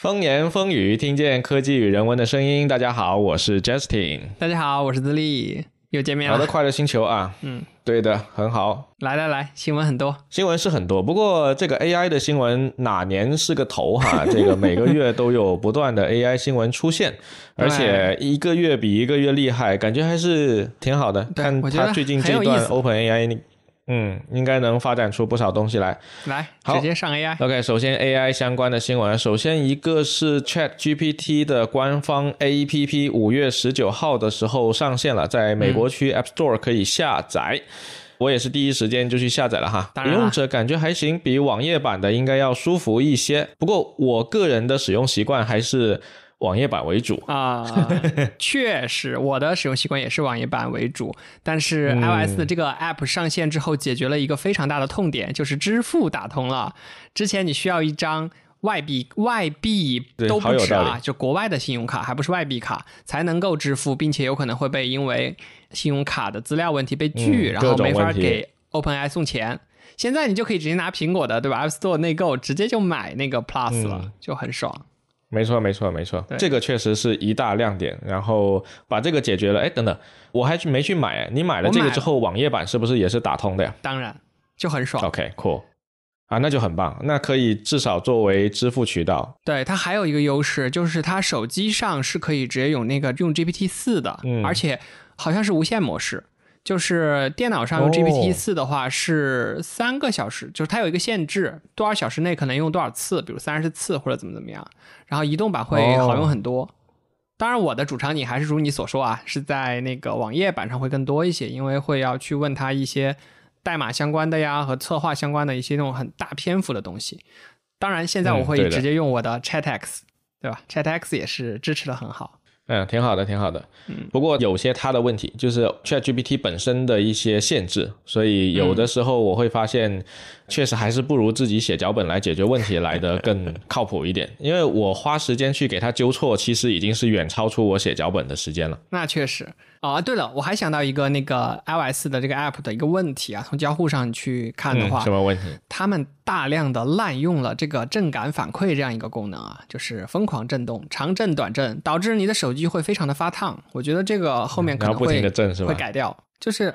风言风语，听见科技与人文的声音。大家好，我是 Justin。大家好，我是自立，又见面了。好的，快乐星球啊，嗯，对的，很好。来来来，新闻很多，新闻是很多，不过这个 AI 的新闻哪年是个头哈？这个每个月都有不断的 AI 新闻出现，而且一个月比一个月厉害，感觉还是挺好的。看他最近这段 OpenAI。嗯，应该能发展出不少东西来。来，直接上 AI。OK，首先 AI 相关的新闻，首先一个是 Chat GPT 的官方 APP，五月十九号的时候上线了，在美国区 App Store 可以下载。我也是第一时间就去下载了哈，使用者感觉还行，比网页版的应该要舒服一些。不过我个人的使用习惯还是。网页版为主啊，确实，我的使用习惯也是网页版为主。但是 iOS 的这个 App 上线之后，解决了一个非常大的痛点，就是支付打通了。之前你需要一张外币，外币都不止啊，就国外的信用卡，还不是外币卡，才能够支付，并且有可能会被因为信用卡的资料问题被拒，然后没法给 OpenAI 送钱。现在你就可以直接拿苹果的，对吧？App Store 内购，直接就买那个 Plus 了，就很爽。没错，没错，没错，这个确实是一大亮点。然后把这个解决了，哎，等等，我还去没去买？你买了这个之后，网页版是不是也是打通的呀？当然，就很爽。OK，cool，啊，那就很棒，那可以至少作为支付渠道。对，它还有一个优势，就是它手机上是可以直接用那个用 GPT 四的，而且好像是无线模式。就是电脑上用 GPT 四的话是三个小时，就是它有一个限制，多少小时内可能用多少次，比如三十次或者怎么怎么样。然后移动版会好用很多。当然，我的主场景还是如你所说啊，是在那个网页版上会更多一些，因为会要去问他一些代码相关的呀和策划相关的一些那种很大篇幅的东西。当然，现在我会直接用我的 ChatX，对吧？ChatX 也是支持的很好。嗯，挺好的，挺好的。嗯，不过有些它的问题就是 ChatGPT 本身的一些限制，所以有的时候我会发现，确实还是不如自己写脚本来解决问题来的 更靠谱一点。因为我花时间去给它纠错，其实已经是远超出我写脚本的时间了。那确实。啊，对了，我还想到一个那个 iOS 的这个 App 的一个问题啊，从交互上去看的话，什么问题？他们大量的滥用了这个震感反馈这样一个功能啊，就是疯狂震动，长震短震，导致你的手机会非常的发烫。我觉得这个后面可能会会改掉，就是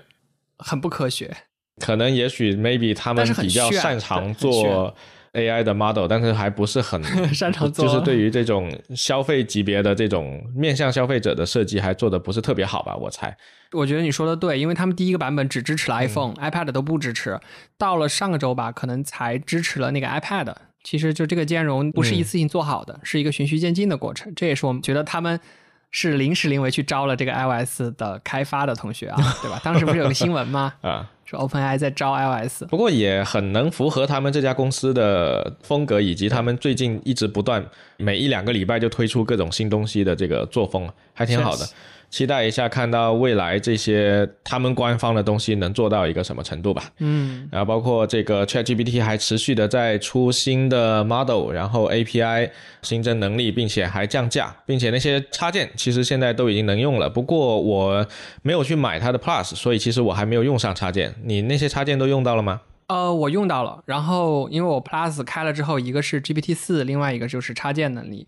很不科学。可能也许 maybe 他们比较擅长做。AI 的 model，但是还不是很 擅长做，就是对于这种消费级别的这种面向消费者的设计，还做的不是特别好吧？我猜。我觉得你说的对，因为他们第一个版本只支持了 iPhone，iPad 都不支持。到了上个周吧，可能才支持了那个 iPad。其实就这个兼容不是一次性做好的，是一个循序渐进的过程。这也是我们觉得他们是临时临危去招了这个 iOS 的开发的同学啊，对吧？当时不是有个新闻吗？啊。是 OpenAI 在招 iOS，不过也很能符合他们这家公司的风格，以及他们最近一直不断每一两个礼拜就推出各种新东西的这个作风，还挺好的。期待一下，看到未来这些他们官方的东西能做到一个什么程度吧。嗯，然后包括这个 ChatGPT 还持续的在出新的 model，然后 API 新增能力，并且还降价，并且那些插件其实现在都已经能用了。不过我没有去买它的 Plus，所以其实我还没有用上插件。你那些插件都用到了吗？呃，我用到了。然后因为我 Plus 开了之后，一个是 GPT 四，另外一个就是插件能力。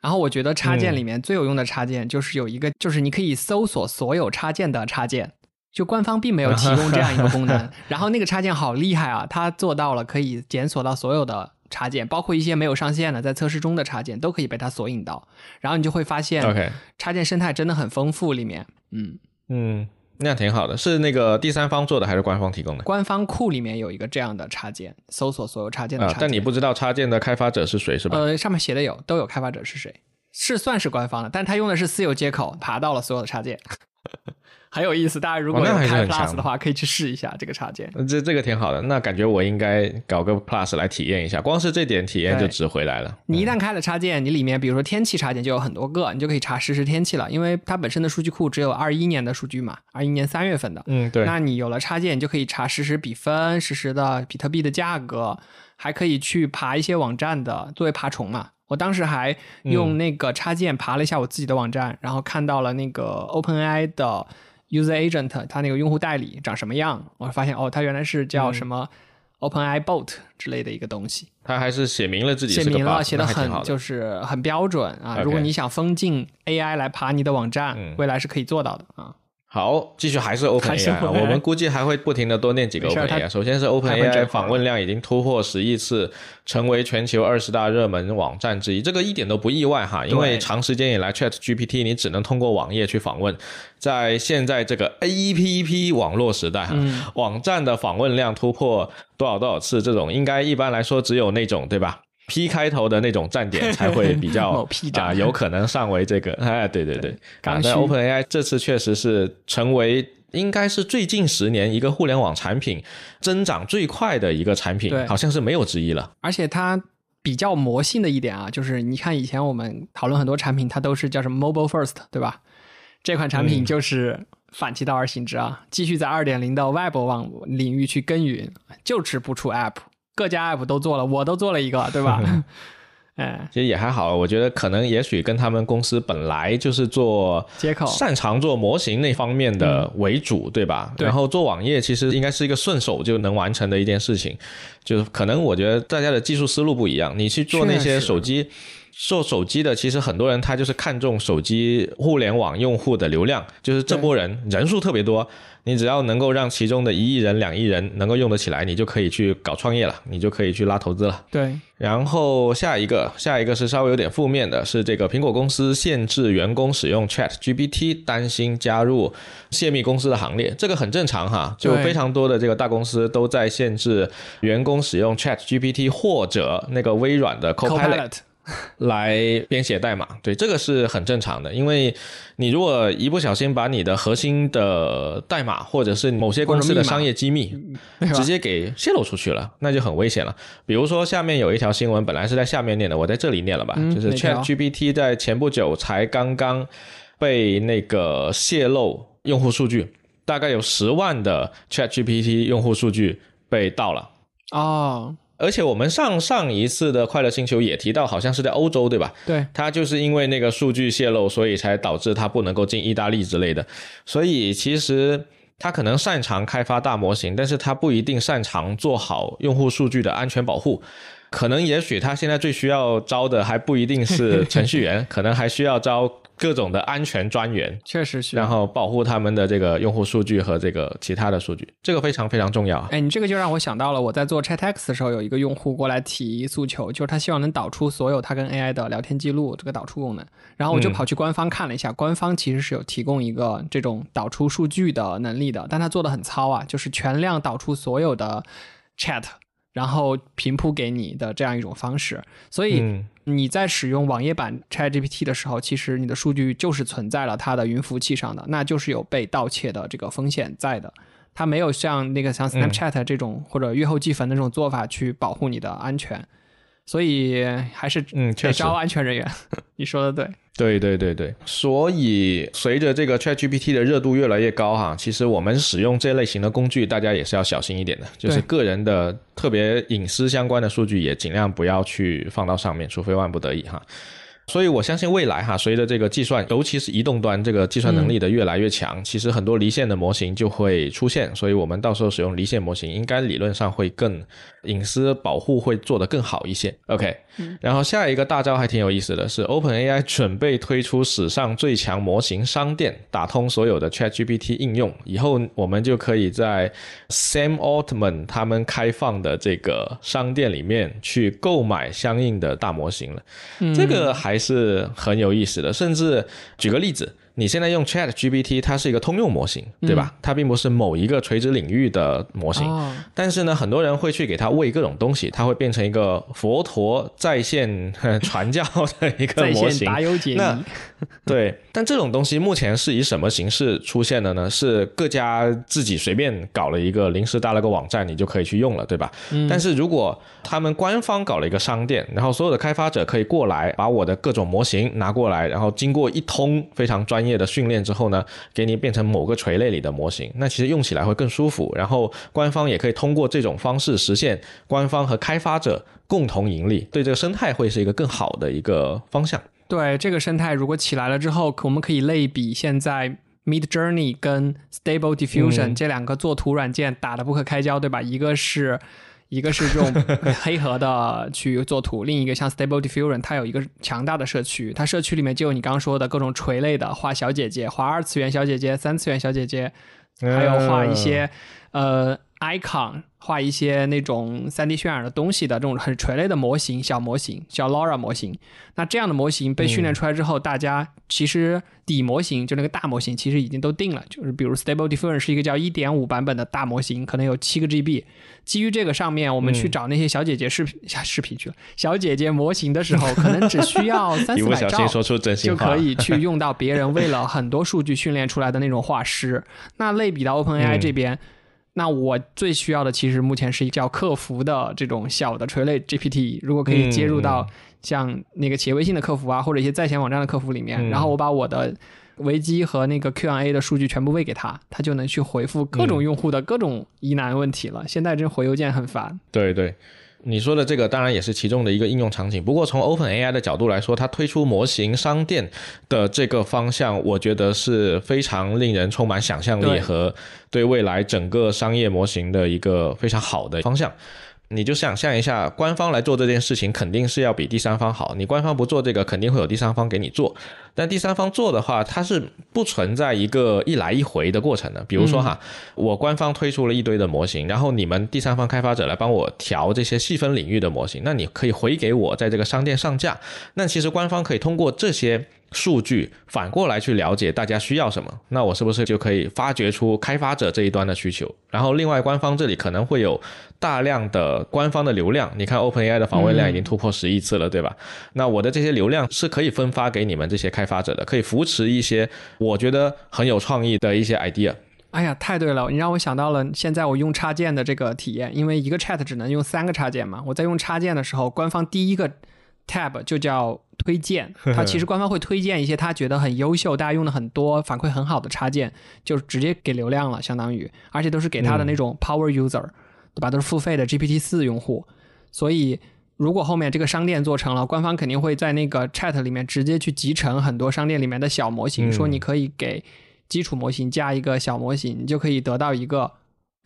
然后我觉得插件里面最有用的插件就是有一个，就是你可以搜索所有插件的插件，就官方并没有提供这样一个功能。然后那个插件好厉害啊，它做到了可以检索到所有的插件，包括一些没有上线的、在测试中的插件都可以被它索引到。然后你就会发现，插件生态真的很丰富，里面，嗯嗯。那挺好的，是那个第三方做的还是官方提供的？官方库里面有一个这样的插件，搜索所有插件的插件。但你不知道插件的开发者是谁是吧？呃，上面写的有，都有开发者是谁，是算是官方的，但他用的是私有接口爬到了所有的插件。很有意思，大家如果有开 Plus 的话，可以去试一下这个插件。这这个挺好的，那感觉我应该搞个 Plus 来体验一下，光是这点体验就值回来了。你一旦开了插件，你里面比如说天气插件就有很多个，你就可以查实时天气了，因为它本身的数据库只有二一年的数据嘛，二一年三月份的。嗯，对。那你有了插件，你就可以查实时比分、实时的比特币的价格，还可以去爬一些网站的，作为爬虫嘛。我当时还用那个插件爬了一下我自己的网站，然后看到了那个 OpenAI 的。User Agent，它那个用户代理长什么样？我发现哦，它原来是叫什么 OpenAI Bot 之类的一个东西。它还是写明了自己写明了，写的很就是很标准啊。如果你想封禁 AI 来爬你的网站，未来是可以做到的啊。好，继续还是 OpenAI，我们估计还会不停的多念几个 OpenAI。首先是 OpenAI 访问量已经突破十亿次，成为全球二十大热门网站之一，这个一点都不意外哈，因为长时间以来 ChatGPT 你只能通过网页去访问，在现在这个 APP 网络时代哈，网站的访问量突破多少多少次，这种应该一般来说只有那种对吧？P 开头的那种站点才会比较 啊，有可能上为这个哎，对对对，但 OpenAI 这次确实是成为应该是最近十年一个互联网产品增长最快的一个产品，好像是没有之一了。而且它比较魔性的一点啊，就是你看以前我们讨论很多产品，它都是叫什么 Mobile First，对吧？这款产品就是反其道而行之啊，继续在二点零的 Web 网领域去耕耘，就是不出 App。各家 app 都做了，我都做了一个，对吧？哎，其实也还好，我觉得可能也许跟他们公司本来就是做接口，擅长做模型那方面的为主，对吧？然后做网页其实应该是一个顺手就能完成的一件事情，就是可能我觉得大家的技术思路不一样。你去做那些手机。做手机的，其实很多人他就是看重手机互联网用户的流量，就是这波人人数特别多，你只要能够让其中的一亿人、两亿人能够用得起来，你就可以去搞创业了，你就可以去拉投资了。对。然后下一个，下一个是稍微有点负面的，是这个苹果公司限制员工使用 Chat GPT，担心加入泄密公司的行列。这个很正常哈，就非常多的这个大公司都在限制员工使用 Chat GPT 或者那个微软的 Copilot。来编写代码，对这个是很正常的，因为你如果一不小心把你的核心的代码或者是某些公司的商业机密直接给泄露出去了，那就很危险了。比如说下面有一条新闻，本来是在下面念的，我在这里念了吧，就是 Chat GPT 在前不久才刚刚被那个泄露用户数据，大概有十万的 Chat GPT 用户数据被盗了哦。而且我们上上一次的快乐星球也提到，好像是在欧洲，对吧？对，它就是因为那个数据泄露，所以才导致它不能够进意大利之类的。所以其实它可能擅长开发大模型，但是它不一定擅长做好用户数据的安全保护。可能也许他现在最需要招的还不一定是程序员，可能还需要招。各种的安全专员，确实需要，然后保护他们的这个用户数据和这个其他的数据，这个非常非常重要。哎，你这个就让我想到了，我在做 ChatX 的时候，有一个用户过来提诉求，就是他希望能导出所有他跟 AI 的聊天记录，这个导出功能。然后我就跑去官方看了一下，官方其实是有提供一个这种导出数据的能力的，但他做的很糙啊，就是全量导出所有的 Chat。然后平铺给你的这样一种方式，所以你在使用网页版 ChatGPT 的时候，其实你的数据就是存在了它的云服务器上的，那就是有被盗窃的这个风险在的。它没有像那个像 Snapchat 这种或者月后积分的这种做法去保护你的安全。所以还是嗯，得招安全人员。你说的对，对对对对。所以随着这个 ChatGPT 的热度越来越高哈，其实我们使用这类型的工具，大家也是要小心一点的，就是个人的特别隐私相关的数据也尽量不要去放到上面，除非万不得已哈。所以我相信未来哈，随着这个计算，尤其是移动端这个计算能力的越来越强，其实很多离线的模型就会出现。所以我们到时候使用离线模型，应该理论上会更隐私保护会做得更好一些。OK，然后下一个大招还挺有意思的是，OpenAI 准备推出史上最强模型商店，打通所有的 ChatGPT 应用，以后我们就可以在 Sam Altman 他们开放的这个商店里面去购买相应的大模型了。这个还。是很有意思的，甚至举个例子。你现在用 Chat GPT，它是一个通用模型，对吧？它并不是某一个垂直领域的模型。但是呢，很多人会去给它喂各种东西，它会变成一个佛陀在线 传教的一个模型。那 对，但这种东西目前是以什么形式出现的呢？是各家自己随便搞了一个临时搭了个网站，你就可以去用了，对吧？但是如果他们官方搞了一个商店，然后所有的开发者可以过来把我的各种模型拿过来，然后经过一通非常专业。业的训练之后呢，给你变成某个垂类里的模型，那其实用起来会更舒服。然后官方也可以通过这种方式实现官方和开发者共同盈利，对这个生态会是一个更好的一个方向。对这个生态如果起来了之后，我们可以类比现在 Mid Journey 跟 Stable Diffusion 这两个做图软件打得不可开交，对吧？一个是。一个是这种 黑盒的去做图，另一个像 Stable Diffusion，它有一个强大的社区，它社区里面就有你刚刚说的各种垂类的画小姐姐，画二次元小姐姐、三次元小姐姐，还有画一些呃 icon。画一些那种三 D 渲染的东西的这种很垂类的模型，小模型小 LoRa 模型。那这样的模型被训练出来之后，大家其实底模型就那个大模型其实已经都定了，就是比如 Stable Diffusion 是一个叫1.5版本的大模型，可能有七个 GB。基于这个上面，我们去找那些小姐姐视频视频去了，小姐姐模型的时候，可能只需要 三四百兆就可以去用到别人为了很多数据训练出来的那种画师。那类比到 OpenAI 这边。那我最需要的其实目前是一叫客服的这种小的垂类 GPT，如果可以接入到像那个企业微信的客服啊，或者一些在线网站的客服里面，然后我把我的维基和那个 Q&A 的数据全部喂给他，他就能去回复各种用户的各种疑难问题了。现在这回邮件很烦。对对。你说的这个当然也是其中的一个应用场景，不过从 Open AI 的角度来说，它推出模型商店的这个方向，我觉得是非常令人充满想象力和对未来整个商业模型的一个非常好的方向。你就想象一下，官方来做这件事情，肯定是要比第三方好。你官方不做这个，肯定会有第三方给你做。但第三方做的话，它是不存在一个一来一回的过程的。比如说哈，我官方推出了一堆的模型，然后你们第三方开发者来帮我调这些细分领域的模型，那你可以回给我在这个商店上架。那其实官方可以通过这些。数据反过来去了解大家需要什么，那我是不是就可以发掘出开发者这一端的需求？然后另外官方这里可能会有大量的官方的流量，你看 OpenAI 的访问量已经突破十亿次了，对吧？那我的这些流量是可以分发给你们这些开发者的，可以扶持一些我觉得很有创意的一些 idea。哎呀，太对了，你让我想到了现在我用插件的这个体验，因为一个 Chat 只能用三个插件嘛，我在用插件的时候，官方第一个 tab 就叫。推荐，它其实官方会推荐一些他觉得很优秀、大家用的很多、反馈很好的插件，就直接给流量了，相当于，而且都是给他的那种 power user，对吧？都是付费的 GPT 四用户。所以，如果后面这个商店做成了，官方肯定会在那个 chat 里面直接去集成很多商店里面的小模型，说你可以给基础模型加一个小模型，你就可以得到一个。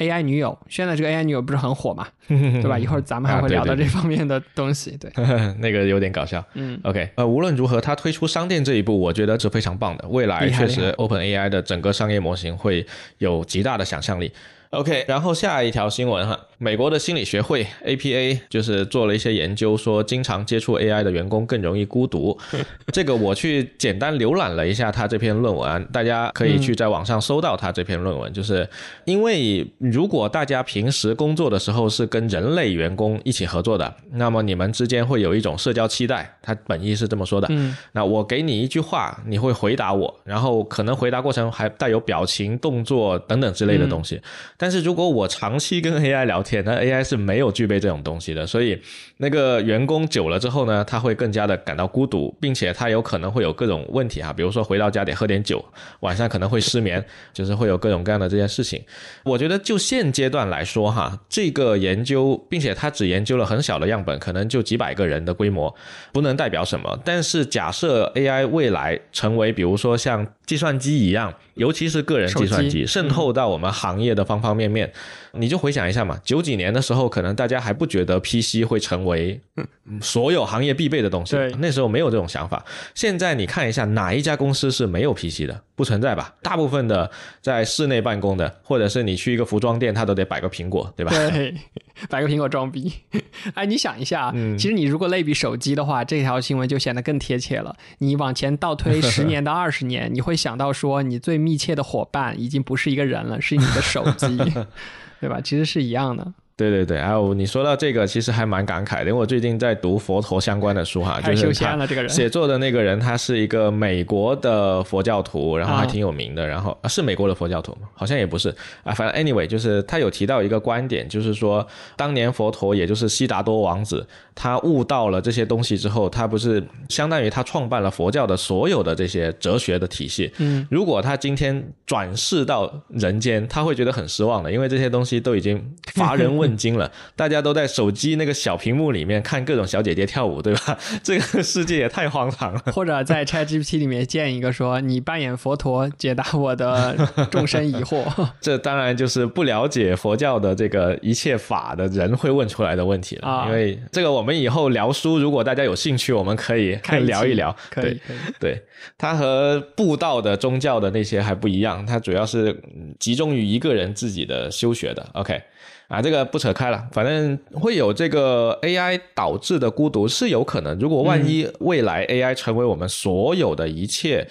AI 女友，现在这个 AI 女友不是很火嘛，对吧？一会儿咱们还会聊到这方面的东西，对，那个有点搞笑。嗯，OK，呃，无论如何，它推出商店这一步，我觉得是非常棒的。未来确实，OpenAI 的整个商业模型会有极大的想象力。OK，然后下一条新闻哈，美国的心理学会 APA 就是做了一些研究，说经常接触 AI 的员工更容易孤独。这个我去简单浏览了一下他这篇论文，大家可以去在网上搜到他这篇论文。就是因为如果大家平时工作的时候是跟人类员工一起合作的，那么你们之间会有一种社交期待，他本意是这么说的。嗯那我给你一句话，你会回答我，然后可能回答过程还带有表情、动作等等之类的东西。但是如果我长期跟 AI 聊天，那 AI 是没有具备这种东西的，所以那个员工久了之后呢，他会更加的感到孤独，并且他有可能会有各种问题哈，比如说回到家得喝点酒，晚上可能会失眠，就是会有各种各样的这件事情。我觉得就现阶段来说哈，这个研究，并且他只研究了很小的样本，可能就几百个人的规模，不能代表什么。但是假设 AI 未来成为比如说像计算机一样，尤其是个人计算机渗透到我们行业的方方。方面面，你就回想一下嘛，九几年的时候，可能大家还不觉得 PC 会成为所有行业必备的东西，那时候没有这种想法。现在你看一下，哪一家公司是没有 PC 的？不存在吧？大部分的在室内办公的，或者是你去一个服装店，他都得摆个苹果，对吧？对，摆个苹果装逼。哎，你想一下，其实你如果类比手机的话，这条新闻就显得更贴切了。你往前倒推 十年到二十年，你会想到说，你最密切的伙伴已经不是一个人了，是你的手机，对吧？其实是一样的。对对对，还有你说到这个，其实还蛮感慨的，因为我最近在读佛陀相关的书哈，就是他写作的那个人，他是一个美国的佛教徒，然后还挺有名的，然后啊是美国的佛教徒吗？好像也不是啊，反正 anyway，就是他有提到一个观点，就是说当年佛陀也就是悉达多王子，他悟到了这些东西之后，他不是相当于他创办了佛教的所有的这些哲学的体系，嗯，如果他今天转世到人间，他会觉得很失望的，因为这些东西都已经乏人。问津了，大家都在手机那个小屏幕里面看各种小姐姐跳舞，对吧？这个世界也太荒唐了。或者在 ChatGPT 里面建一个说：“你扮演佛陀，解答我的众生疑惑。”这当然就是不了解佛教的这个一切法的人会问出来的问题了。因为这个，我们以后聊书，如果大家有兴趣，我们可以聊一聊。可以，可以。对，它和布道的宗教的那些还不一样，它主要是集中于一个人自己的修学的。OK。啊，这个不扯开了，反正会有这个 AI 导致的孤独是有可能。如果万一未来 AI 成为我们所有的一切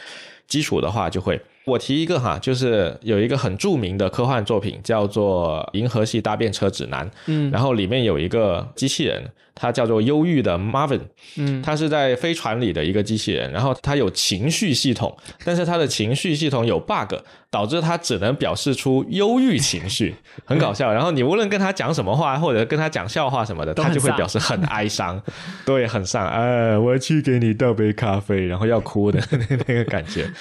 基础的话，就会。我提一个哈，就是有一个很著名的科幻作品叫做《银河系搭便车指南》，嗯，然后里面有一个机器人。它叫做忧郁的 Marvin，嗯，它是在飞船里的一个机器人，然后它有情绪系统，但是它的情绪系统有 bug，导致它只能表示出忧郁情绪，很搞笑。然后你无论跟他讲什么话，或者跟他讲笑话什么的，他就会表示很哀伤，对，很丧。哎，我去给你倒杯咖啡，然后要哭的那个感觉。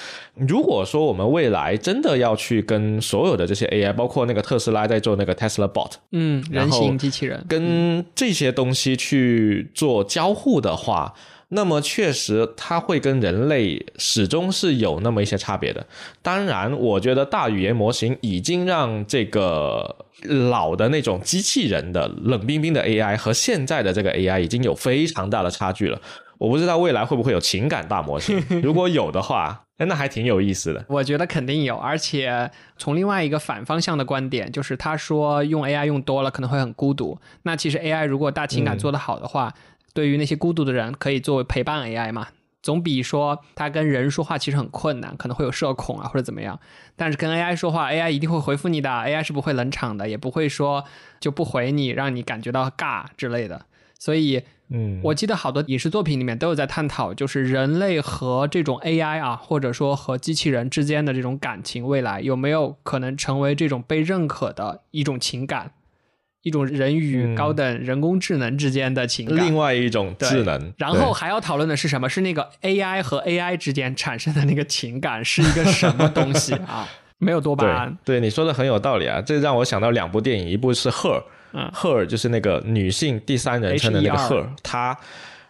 如果说我们未来真的要去跟所有的这些 AI，包括那个特斯拉在做那个 Tesla Bot，嗯，人形机器人，跟这些东西。去做交互的话，那么确实它会跟人类始终是有那么一些差别的。当然，我觉得大语言模型已经让这个老的那种机器人的冷冰冰的 AI 和现在的这个 AI 已经有非常大的差距了。我不知道未来会不会有情感大模型，如果有的话，那还挺有意思的。我觉得肯定有，而且从另外一个反方向的观点，就是他说用 AI 用多了可能会很孤独。那其实 AI 如果大情感做得好的话，对于那些孤独的人，可以作为陪伴 AI 嘛，总比说他跟人说话其实很困难，可能会有社恐啊或者怎么样。但是跟 AI 说话，AI 一定会回复你的，AI 是不会冷场的，也不会说就不回你，让你感觉到尬之类的。所以。嗯，我记得好多影视作品里面都有在探讨，就是人类和这种 AI 啊，或者说和机器人之间的这种感情，未来有没有可能成为这种被认可的一种情感，一种人与高等人工智能之间的情感，另外一种智能。然后还要讨论的是什么？是那个 AI 和 AI 之间产生的那个情感是一个什么东西啊？没有多巴胺。对，你说的很有道理啊，这让我想到两部电影，一部是《Her》。Her 就是那个女性第三人称的那个 Her，她，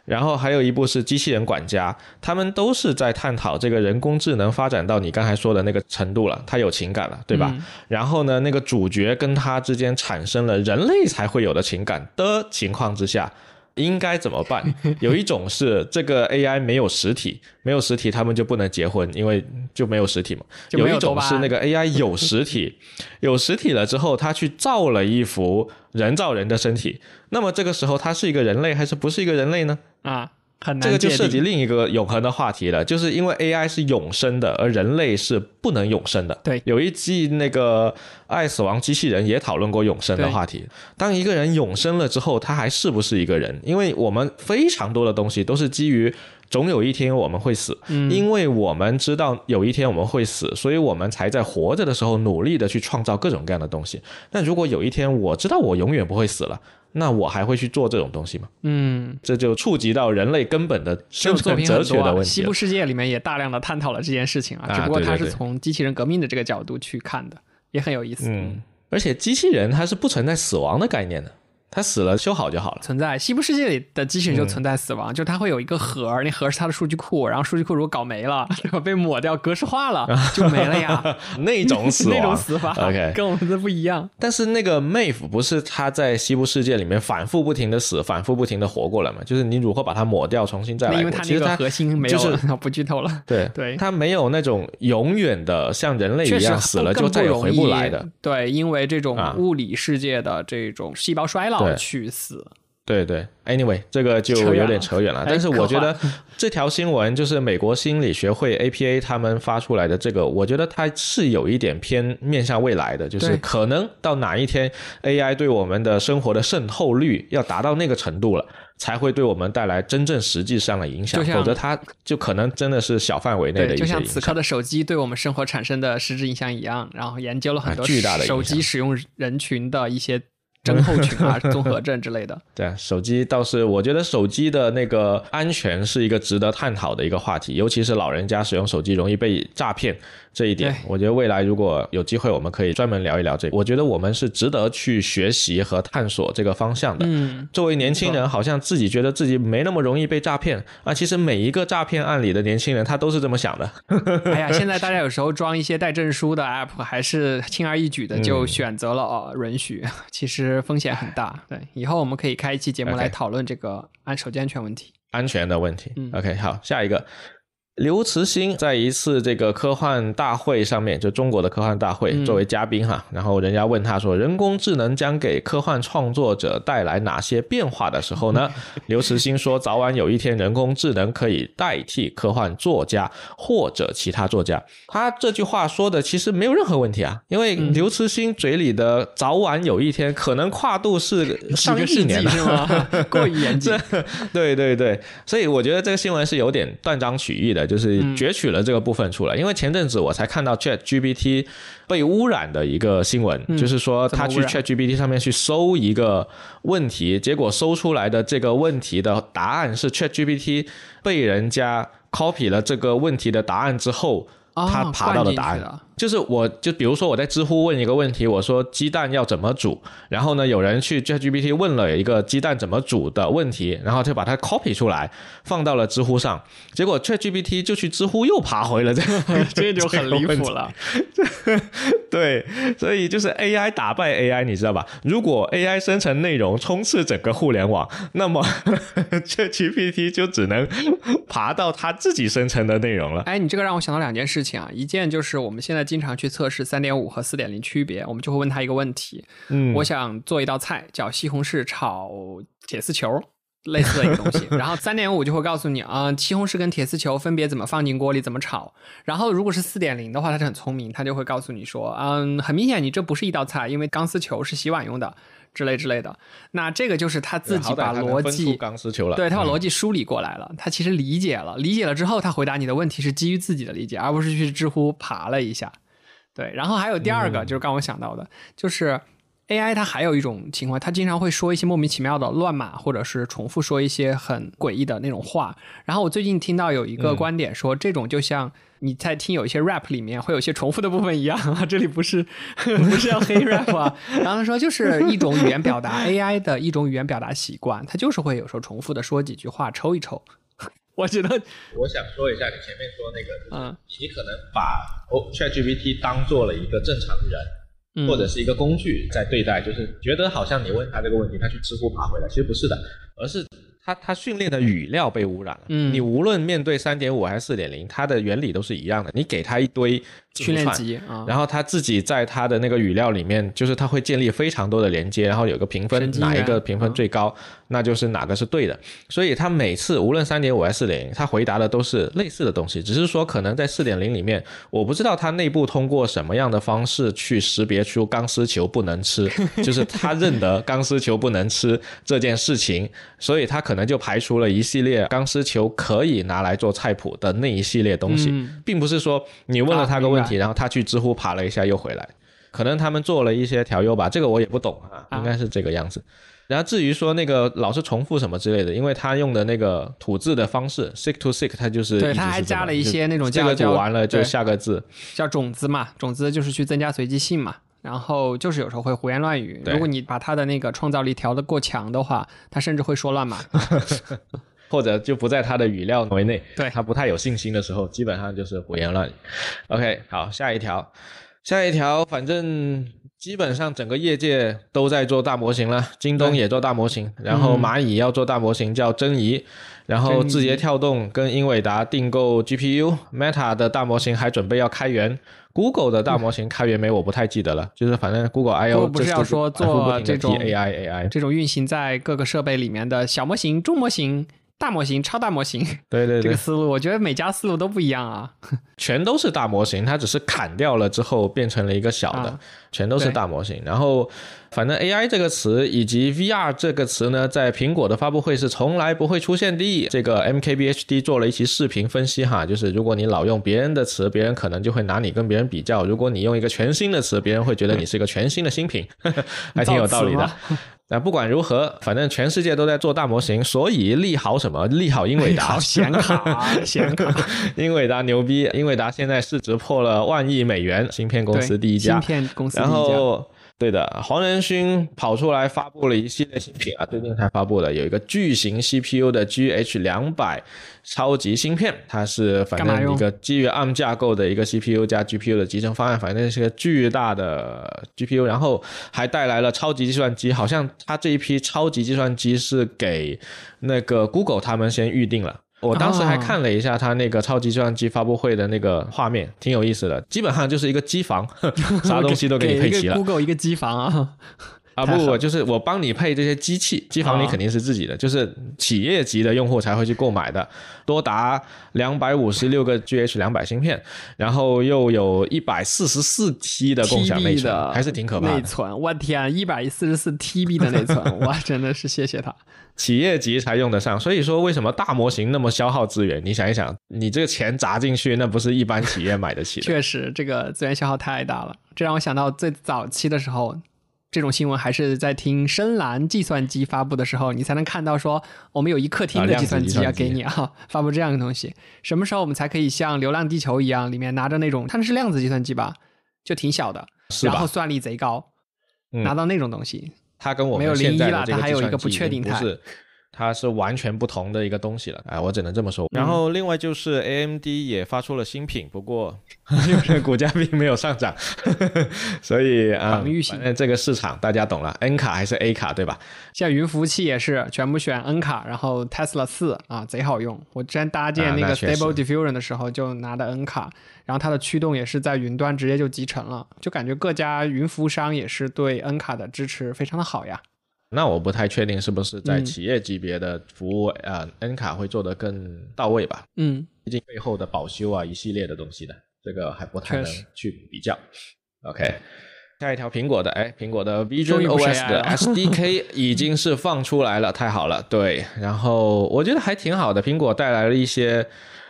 然后还有一部是机器人管家，他们都是在探讨这个人工智能发展到你刚才说的那个程度了，它有情感了，对吧？然后呢，那个主角跟他之间产生了人类才会有的情感的情况之下。应该怎么办？有一种是这个 AI 没有实体，没有实体，他们就不能结婚，因为就没有实体嘛。有一种是那个 AI 有实体，有实体了之后，他去造了一幅人造人的身体，那么这个时候他是一个人类还是不是一个人类呢？啊。这个就涉及另一个永恒的话题了，就是因为 AI 是永生的，而人类是不能永生的。对，有一季那个《爱死亡机器人》也讨论过永生的话题。当一个人永生了之后，他还是不是一个人？因为我们非常多的东西都是基于总有一天我们会死，因为我们知道有一天我们会死，所以我们才在活着的时候努力的去创造各种各样的东西。但如果有一天我知道我永远不会死了。那我还会去做这种东西吗？嗯，这就触及到人类根本的生存哲学的问题。西部世界里面也大量的探讨了这件事情啊，只不过它是从机器人革命的这个角度去看的，也很有意思。嗯，而且机器人它是不存在死亡的概念的。它死了修好就好了。存在西部世界里的机器人就存在死亡，就它会有一个盒，那盒是它的数据库，然后数据库如果搞没了，对吧？被抹掉、格式化了，就没了呀。那种死 那种死法，OK，跟我们的不一样。但是那个 Maeve 不是他在西部世界里面反复不停的死，反复不停的活过来嘛？就是你如何把它抹掉，重新再来。因为它那个核心没有，不剧透了。对对，它没有那种永远的像人类一样死了就再也回不来的。对，因为这种物理世界的这种细胞衰老去死。对对，Anyway，这个就有点扯远了。但是我觉得这条新闻就是美国心理学会 APA 他们发出来的这个，我觉得它是有一点偏面向未来的，就是可能到哪一天 AI 对我们的生活的渗透率要达到那个程度了，才会对我们带来真正实际上的影响。否则它就可能真的是小范围内的。就像此刻的手机对我们生活产生的实质影响一样，然后研究了很多巨大的手机使用人群的一些。症候群啊、综合症之类的。对，手机倒是我觉得手机的那个安全是一个值得探讨的一个话题，尤其是老人家使用手机容易被诈骗。这一点，我觉得未来如果有机会，我们可以专门聊一聊这个。我觉得我们是值得去学习和探索这个方向的。嗯，作为年轻人，好像自己觉得自己没那么容易被诈骗啊。其实每一个诈骗案里的年轻人，他都是这么想的。哎呀，现在 大家有时候装一些带证书的 app，还是轻而易举的就选择了哦允许。其实风险很大。对，以后我们可以开一期节目来讨论这个安手机安全问题。安全的问题。OK，好，下一个。刘慈欣在一次这个科幻大会上面，就中国的科幻大会作为嘉宾哈，然后人家问他说：“人工智能将给科幻创作者带来哪些变化？”的时候呢，刘慈欣说：“早晚有一天，人工智能可以代替科幻作家或者其他作家。”他这句话说的其实没有任何问题啊，因为刘慈欣嘴里的“早晚有一天”可能跨度是上亿年是吗？过于严谨。对对对，所以我觉得这个新闻是有点断章取义的。就是攫取了这个部分出来，因为前阵子我才看到 Chat GPT 被污染的一个新闻，就是说他去 Chat GPT 上面去搜一个问题，结果搜出来的这个问题的答案是 Chat GPT 被人家 copy 了这个问题的答案之后，他爬到的答案。就是我，就比如说我在知乎问一个问题，我说鸡蛋要怎么煮，然后呢，有人去 ChatGPT 问了一个鸡蛋怎么煮的问题，然后就把它 copy 出来放到了知乎上，结果 ChatGPT 就去知乎又爬回了这个，这就很离谱了。对，所以就是 AI 打败 AI，你知道吧？如果 AI 生成内容充斥整个互联网，那么 ChatGPT 就只能爬到它自己生成的内容了。哎，你这个让我想到两件事情啊，一件就是我们现在。经常去测试三点五和四点零区别，我们就会问他一个问题：嗯，我想做一道菜叫西红柿炒铁丝球，类似的一个东西。然后三点五就会告诉你啊，西红柿跟铁丝球分别怎么放进锅里，怎么炒。然后如果是四点零的话，它是很聪明，它就会告诉你说，嗯，很明显你这不是一道菜，因为钢丝球是洗碗用的。之类之类的，那这个就是他自己把逻辑钢丝球了，对他把逻辑梳理过来了，他其实理解了，理解了之后，他回答你的问题是基于自己的理解，而不是去知乎爬了一下。对，然后还有第二个就是刚我想到的，就是 AI 它还有一种情况，它经常会说一些莫名其妙的乱码，或者是重复说一些很诡异的那种话。然后我最近听到有一个观点说，这种就像。你在听有一些 rap 里面会有一些重复的部分一样啊，这里不是 不是要黑 rap 啊。然后他说，就是一种语言表达 AI 的一种语言表达习惯，它就是会有时候重复的说几句话，抽一抽。我觉得，我想说一下你前面说那个，嗯，你可能把 ChatGPT 当做了一个正常人，或者是一个工具在对待，就是觉得好像你问他这个问题，他去知乎爬回来，其实不是的，而是。它它训练的语料被污染了。嗯，你无论面对三点五还是四点零，它的原理都是一样的。你给它一堆。训练集啊，然后他自己在他的那个语料里面，就是他会建立非常多的连接，然后有个评分，哪一个评分最高，那就是哪个是对的。所以他每次无论三点五还是四点零，他回答的都是类似的东西，只是说可能在四点零里面，我不知道他内部通过什么样的方式去识别出钢丝球不能吃，就是他认得钢丝球不能吃这件事情，所以他可能就排除了一系列钢丝球可以拿来做菜谱的那一系列东西，并不是说你问了他个问题。然后他去知乎爬了一下，又回来，可能他们做了一些调优吧，这个我也不懂啊，应该是这个样子。然后至于说那个老是重复什么之类的，因为他用的那个吐字的方式，seek to seek，他就是对，他还加了一些那种这个读完了就下个字，叫种子嘛，种子就是去增加随机性嘛。然后就是有时候会胡言乱语，如果你把他的那个创造力调得过强的话，他甚至会说乱码。或者就不在他的语料范围内，对他不太有信心的时候，基本上就是胡言乱语。OK，好，下一条，下一条，反正基本上整个业界都在做大模型了，京东也做大模型，然后蚂蚁要做大模型叫真疑，然后字节跳动跟英伟达订购 GPU，Meta 的大模型还准备要开源，Google 的大模型开源没？我不太记得了，就是反正 Google I/O 不是要说做这种 AI AI 这种运行在各个设备里面的小模型、中模型。大模型、超大模型，对对对，这个思路，我觉得每家思路都不一样啊。全都是大模型，它只是砍掉了之后变成了一个小的，全都是大模型。然后，反正 AI 这个词以及 VR 这个词呢，在苹果的发布会是从来不会出现的。这个 MKBHD 做了一期视频分析哈，就是如果你老用别人的词，别人可能就会拿你跟别人比较；如果你用一个全新的词，别人会觉得你是一个全新的新品，还挺有道理的。那不管如何，反正全世界都在做大模型，所以利好什么？利好英伟达显卡，显卡，英伟达牛逼！英伟达现在市值破了万亿美元，芯片公司第一家，芯片公司第一家。对的，黄仁勋跑出来发布了一系列新品啊，最近才发布的，有一个巨型 CPU 的 GH 两百超级芯片，它是反正一个基于 ARM 架构的一个 CPU 加 GPU 的集成方案，反正是个巨大的 GPU，然后还带来了超级计算机，好像它这一批超级计算机是给那个 Google 他们先预定了。我当时还看了一下他那个超级计算机发布会的那个画面，挺有意思的。基本上就是一个机房，啥东西都给你配齐了。Google 一个机房啊。啊不不，就是我帮你配这些机器，机房你肯定是自己的，就是企业级的用户才会去购买的，多达两百五十六个 GH 两百芯片，然后又有一百四十四 T 的共享内存，还是挺可怕的。内存，我天，一百四十四 TB 的内存，哇，真的是谢谢他。企业级才用得上，所以说为什么大模型那么消耗资源？你想一想，你这个钱砸进去，那不是一般企业买得起的。确实，这个资源消耗太大了，这让我想到最早期的时候。这种新闻还是在听深蓝计算机发布的时候，你才能看到说我们有一客厅的计算机要给你啊，发布这样的东西。什么时候我们才可以像《流浪地球》一样，里面拿着那种，它那是量子计算机吧，就挺小的，然后算力贼高，拿到那种东西。它跟我们没有零一了，它还有一个不确定态。它是完全不同的一个东西了，哎，我只能这么说。然后另外就是 A M D 也发出了新品，不过 股价并没有上涨，所以啊，反正这个市场大家懂了，N 卡还是 A 卡，对吧？像云服务器也是全部选 N 卡，然后 Tesla 四啊，贼好用。我之前搭建那个 Stable Diffusion 的时候就拿的 N 卡，然后它的驱动也是在云端直接就集成了，就感觉各家云服务商也是对 N 卡的支持非常的好呀。那我不太确定是不是在企业级别的服务，呃，N 卡会做得更到位吧？嗯，毕竟背后的保修啊，一系列的东西的，这个还不太能去比较。OK，下一条苹果的，哎，苹果的 Vision OS 的 SDK 已经是放出来了，太好了。对，然后我觉得还挺好的，苹果带来了一些。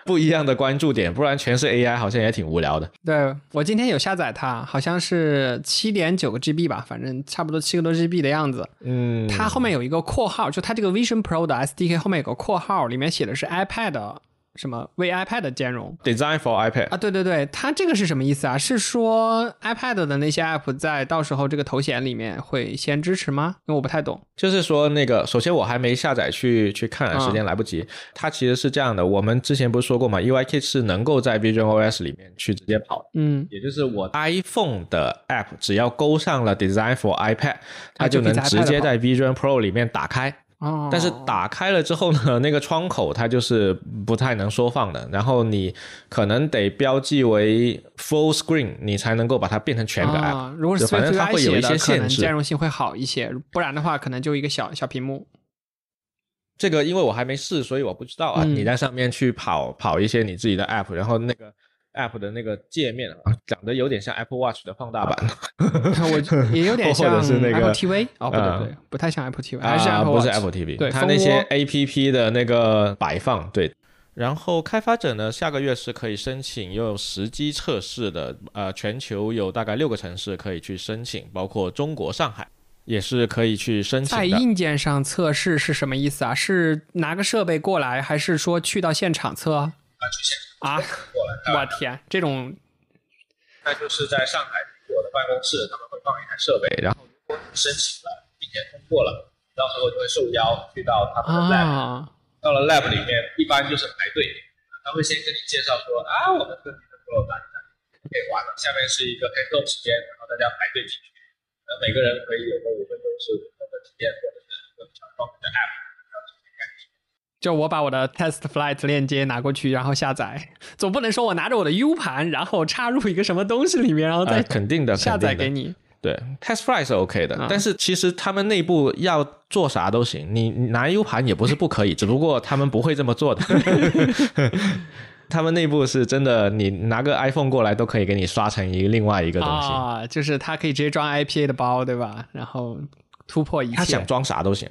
不一样的关注点，不然全是 AI，好像也挺无聊的。对我今天有下载它，好像是七点九个 GB 吧，反正差不多七个多 GB 的样子。嗯，它后面有一个括号，就它这个 Vision Pro 的 SDK 后面有个括号，里面写的是 iPad。什么为 iPad 兼容？Design for iPad 啊，对对对，它这个是什么意思啊？是说 iPad 的那些 App 在到时候这个头衔里面会先支持吗？因为我不太懂。就是说那个，首先我还没下载去去看，时间来不及。它其实是这样的，我们之前不是说过嘛？UIKit 是能够在 Vision OS 里面去直接跑，嗯，也就是我 iPhone 的 App 只要勾上了 Design for iPad，它就能直接在 Vision Pro 里面打开。但是打开了之后呢，那个窗口它就是不太能缩放的，然后你可能得标记为 full screen，你才能够把它变成全的 app。如果是反正它会有一些限制，兼容性会好一些，不然的话可能就一个小小屏幕。这个因为我还没试，所以我不知道啊。你在上面去跑跑一些你自己的 app，然后那个。App 的那个界面啊，长得有点像 Apple Watch 的放大版，我 也有点像 Apple TV 哦，不对对，不太像 Apple TV，还是 Apple 不是 Apple TV，对它那些 APP 的那个摆放，对。然后开发者呢，下个月是可以申请又有实机测试的，呃，全球有大概六个城市可以去申请，包括中国上海也是可以去申请。在硬件上测试是什么意思啊？是拿个设备过来，还是说去到现场测？啊，去现场。啊！我天，这种，那就是在上海苹果的办公室，他们会放一台设备，然后如果你申请了并且通过了，到时候就会受邀去到他们的 lab，到了 lab 里面，一般就是排队，他会先跟你介绍说啊，我们这里的 pro 版可以玩了，下面是一个 handout 时间，然后大家排队进去，呃，每个人可以有个五分钟十五分钟的体验，或者是一个小方的 app。就我把我的 Test Flight 链接拿过去，然后下载，总不能说我拿着我的 U 盘，然后插入一个什么东西里面，然后再肯定的下载给你。对，TestFlight 是 OK 的，啊但是其实他们内部要做啥都行，你你拿 U 盘也不是不可以，只不过他们不会这么做的。他们内部是真的，你拿个 iPhone 过来都可以给你刷成一个另外一个东西，啊，就是它可以直接装 IPA 的包，对吧？然后突破一切。他想装啥都行。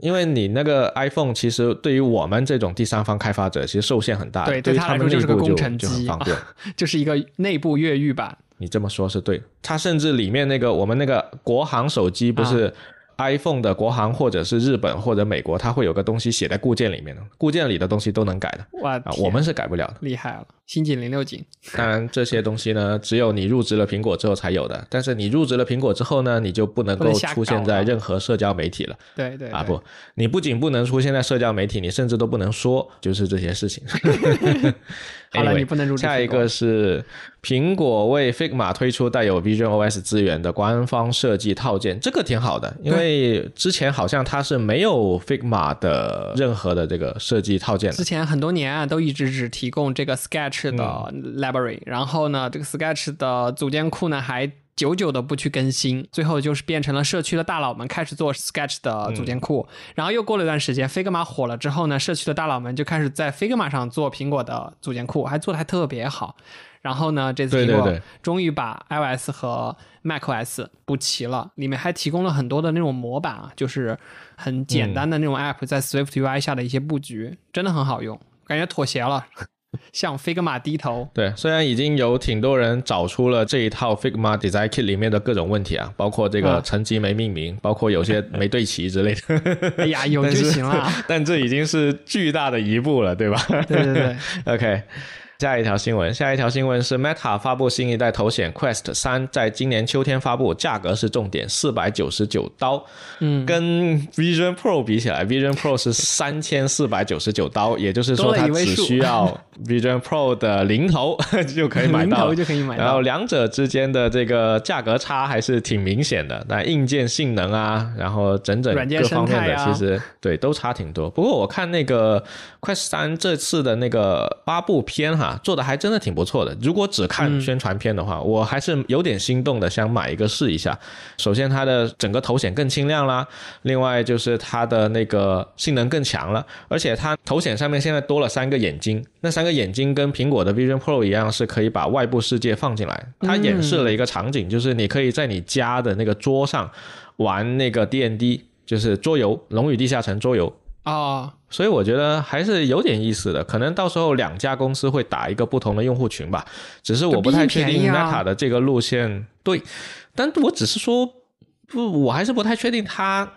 因为你那个 iPhone 其实对于我们这种第三方开发者，其实受限很大。对对他来说就是个工程机就很方便。就是一个内部越狱版。你这么说是对，它甚至里面那个我们那个国行手机不是 iPhone 的国行或者是日本或者美国，它会有个东西写在固件里面的，固件里的东西都能改的哇、啊，我们是改不了的。厉害了，新井零六井当然这些东西呢，只有你入职了苹果之后才有的，但是你入职了苹果之后呢，你就不能够出现在任何社交媒体了对对啊！不，你不仅不能出现在社交媒体，你甚至都不能说，就是这些事情。好了 Anyway，你不能入职下一个是苹果为 Figma 推出带有 Vision OS 资源的官方设计套件，这个挺好的，因为之前好像它是没有 Figma 的任何的这个设计套件的之。前很多年啊，都一直只提供这个 Sketch 的嗯。library，、然后呢，这个 Sketch 的组件库呢还久久的不去更新，最后就是变成了社区的大佬们开始做 Sketch 的组件库，嗯然后又过了一段时间，Figma 火了之后呢，社区的大佬们就开始在 Figma 上做苹果的组件库，还做的还特别好。然后呢，这次苹果终于把 iOS 和 macOS 补齐了，里面还提供了很多的那种模板啊，就是很简单的那种 app 在 Swift UI 下的一些布局，真的很好用，感觉妥协了，向 Figma 低头。对，虽然已经有挺多人找出了这一套 Figma Design Kit 里面的各种问题啊，包括这个啊层级没命名，包括有些没对齐之类的。哎呀，有但就是行了。但这已经是巨大的一步了，对吧？对对对，OK，下一条新闻，下一条新闻是 Meta 发布新一代头显 Quest 三，在今年秋天发布，价格是重点，四百九十九刀。嗯，跟 Vision Pro 比起来，Vision Pro 是三千四百九十九刀，也就是说它只需要 Vision Pro 的零头 就可以买零头到了。就可以买到。然后两者之间的这个价格差还是挺明显的，那硬件性能啊，然后整整软件各方面的其实对都差挺多。不过我看那个 Quest 三这次的那个发布片哈，做的还真的挺不错的。如果只看宣传片的话，我还是有点心动的，想买一个试一下。首先它的整个头显更清亮啦，另外就是它的那个性能更强了，而且它头显上面现在多了三个眼睛，那三个眼睛跟苹果的 Vision Pro 一样，是可以把外部世界放进来。它演示了一个场景，就是你可以在你家的那个桌上玩那个 D N D，就是桌游《龙与地下城》桌游。啊，所以我觉得还是有点意思的，可能到时候两家公司会打一个不同的用户群吧。只是我不太确定 Meta 的这个路线，对，但我只是说，不，我还是不太确定它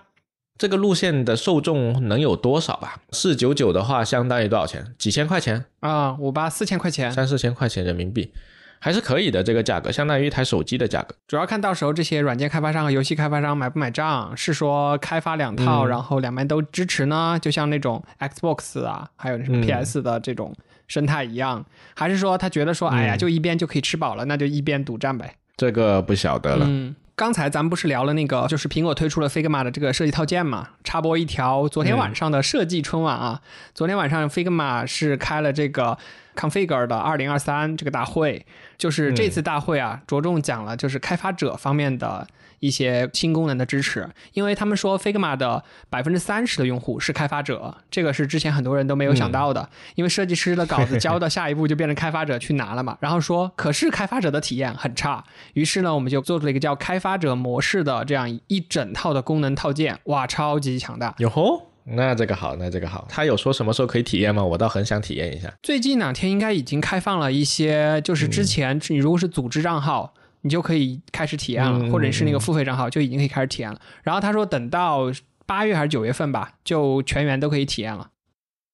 这个路线的受众能有多少吧。四九九的话，相当于多少钱？几千块钱，啊，五八四千块钱，三四千块钱人民币，还是可以的。这个价格相当于一台手机的价格。主要看到时候这些软件开发商和游戏开发商买不买账，是说开发两套，嗯然后两边都支持呢？就像那种 Xbox 啊，还有什么嗯 PS 的这种生态一样，还是说他觉得说，哎呀，嗯就一边就可以吃饱了，那就一边独占呗？这个不晓得了。嗯，刚才咱们不是聊了那个，就是苹果推出了 Figma 的这个设计套件嘛？插播一条，昨天晚上的设计春晚啊，昨天晚上 Figma 是开了这个 Configure 的二零二三这个大会，就是这次大会啊，着重讲了就是开发者方面的。一些新功能的支持，因为他们说 Figma 的百分之三十的用户是开发者，这个是之前很多人都没有想到的。因为设计师的稿子交到下一步就变成开发者去拿了嘛。然后说，可是开发者的体验很差，于是呢，我们就做出了一个叫开发者模式的这样一整套的功能套件，哇，超级强大。哟吼，那这个好，那这个好。他有说什么时候可以体验吗？我倒很想体验一下。最近两天应该已经开放了一些，就是之前你如果是组织账号。你就可以开始体验了，嗯或者是那个付费账号就已经可以开始体验了。然后他说，等到八月还是九月份吧，就全员都可以体验了，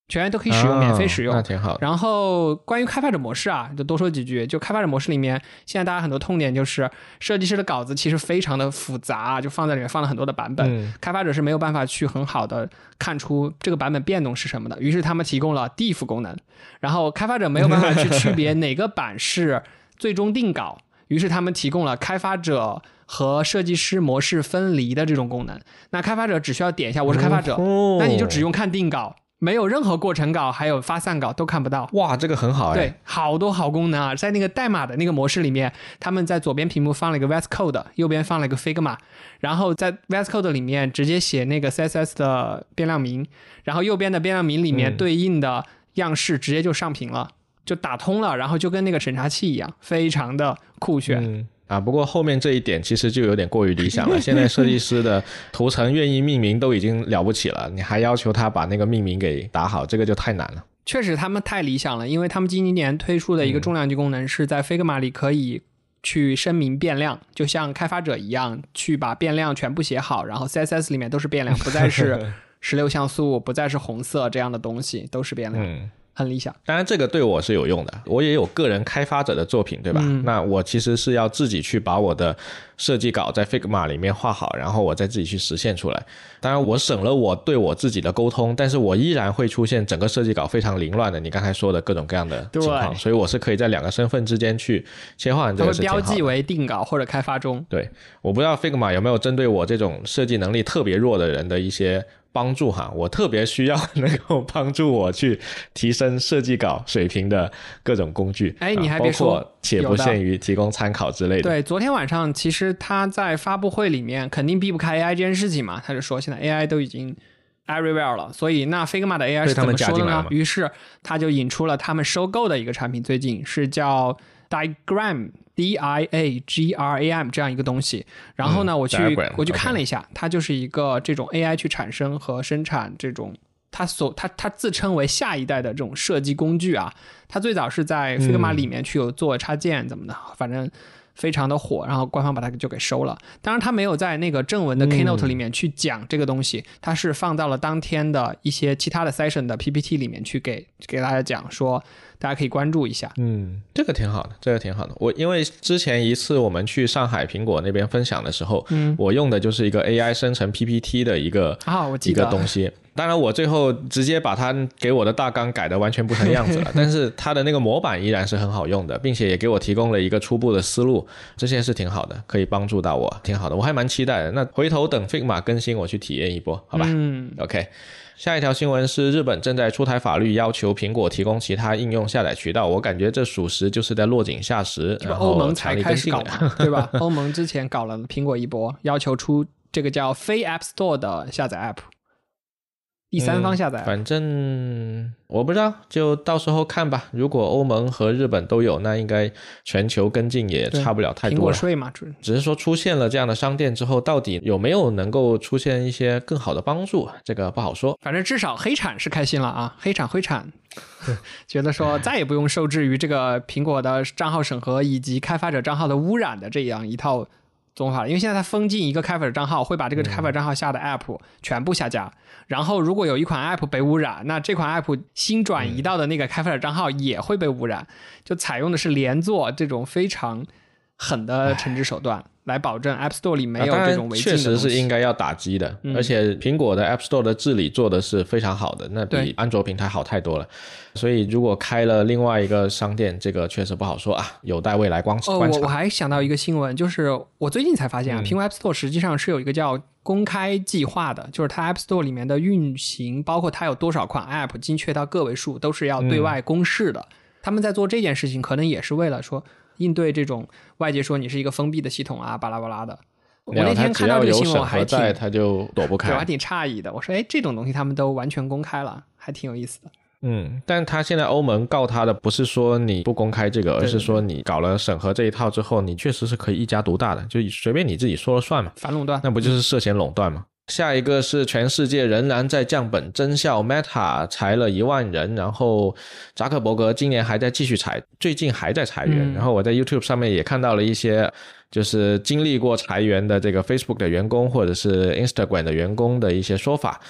全员都可以使用，啊免费使用那。挺好。然后关于开发者模式啊，就多说几句。就开发者模式里面，现在大家很多痛点就是设计师的稿子其实非常的复杂，就放在里面放了很多的版本，嗯开发者是没有办法去很好的看出这个版本变动是什么的。于是他们提供了 diff 功能，然后开发者没有办法去区别哪个版是最终定稿，于是他们提供了开发者。和设计师模式分离的这种功能，那开发者只需要点一下我是开发者，哦那你就只用看定稿，没有任何过程稿，还有发散稿都看不到。哇，这个很好哎。对，好多好功能啊！在那个代码的那个模式里面，他们在左边屏幕放了一个 VS Code，右边放了一个 Figma，然后在 VS Code 里面直接写那个 CSS 的变量名，然后右边的变量名里面对应的样式直接就上屏了，就打通了，然后就跟那个审查器一样，非常的酷炫。啊，不过后面这一点其实就有点过于理想了。现在设计师的图层愿意命名都已经了不起了，你还要求他把那个命名给打好，这个就太难了。确实，他们太理想了，因为他们今年推出的一个重量级功能是在 Figma 里可以去声明变量，就像开发者一样，去把变量全部写好，然后 CSS 里面都是变量，不再是十六像素，不再是红色这样的东西，都是变量。很理想，当然这个对我是有用的，我也有个人开发者的作品，对吧？那我其实是要自己去把我的设计稿在 Figma 里面画好，然后我再自己去实现出来。当然我省了我对我自己的沟通，但是我依然会出现整个设计稿非常凌乱的，你刚才说的各种各样的情况，所以我是可以在两个身份之间去切换这个。标记为定稿或者开发中。对，我不知道 Figma 有没有针对我这种设计能力特别弱的人的一些。帮助哈，我特别需要能够帮助我去提升设计稿水平的各种工具。哎，你还别说，且不限于提供参考之类的。对，昨天晚上其实他在发布会里面肯定避不开 AI 这件事情嘛，他就说现在 AI 都已经 everywhere 了，所以那 Figma 的 AI 是怎么说的呢？于是他就引出了他们收购的一个产品，最近是叫 Diagram。D I A G R A M 这样一个东西，然后呢，我去我去看了一下，它就是一个这种 A I 去产生和生产这种，它所它它自称为下一代的这种设计工具啊，它最早是在 Figma 里面去有做插件怎么的，反正非常的火，然后官方把它就给收了。当然，它没有在那个正文的 Keynote 里面去讲这个东西，它是放到了当天的一些其他的 Session 的 PPT 里面去给给大家讲说。大家可以关注一下，嗯，这个挺好的，这个挺好的。我因为之前一次我们去上海苹果那边分享的时候，嗯，我用的就是一个 AI 生成 PPT 的一个啊，我记得一个东西。当然，我最后直接把它给我的大纲改的完全不成样子了，但是它的那个模板依然是很好用的，并且也给我提供了一个初步的思路，这些是挺好的，可以帮助到我，挺好的，我还蛮期待的。那回头等 Figma 更新，我去体验一波，好吧？嗯，OK。下一条新闻是日本正在出台法律，要求苹果提供其他应用下载渠道。我感觉这属实就是在落井下石。然后欧盟才开始搞，对吧？欧盟之前搞了苹果一波，要求出这个叫非 App Store 的下载 App。第三方下载，反正我不知道，就到时候看吧。如果欧盟和日本都有，那应该全球跟进也差不了太多。苹果税嘛，只是说出现了这样的商店之后，到底有没有能够出现一些更好的帮助，这个不好说。反正至少黑产是开心了啊，黑产灰产 觉得说再也不用受制于这个苹果的账号审核以及开发者账号的污染的这样一套。做法，因为现在它封禁一个开发者账号，会把这个开发者账号下的 App 全部下架。然后，如果有一款 App 被污染，那这款 App 新转移到的那个开发者账号也会被污染。就采用的是连坐这种非常狠的惩治手段。来保证 App Store 里没有这种违禁的确实是应该要打击的，而且苹果的 App Store 的治理做的是非常好的，那比安卓平台好太多了。所以如果开了另外一个商店，这个确实不好说啊，有待未来观察。哦。我我还想到一个新闻，就是我最近才发现啊，苹果 App Store 实际上是有一个叫公开计划的，就是它 App Store 里面的运行，包括它有多少款 App，精确到个位数，都是要对外公示的。他们在做这件事情，可能也是为了说。应对这种外界说你是一个封闭的系统啊，巴拉巴拉的。我那天看到这个新闻，还挺他就躲不开，我还挺诧异的。我说，哎，这种东西他们都完全公开了，还挺有意思的。嗯，但他现在欧盟告他的不是说你不公开这个，而是说你搞了审核这一套之后，你确实是可以一家独大的，就随便你自己说了算嘛。反垄断，那不就是涉嫌垄断吗？下一个是全世界仍然在降本增效，Meta 裁了一万人，然后扎克伯格今年还在继续裁，最近还在裁员。然后我在 YouTube 上面也看到了一些，就是经历过裁员的这个 Facebook 的员工或者是 Instagram 的员工的一些说法。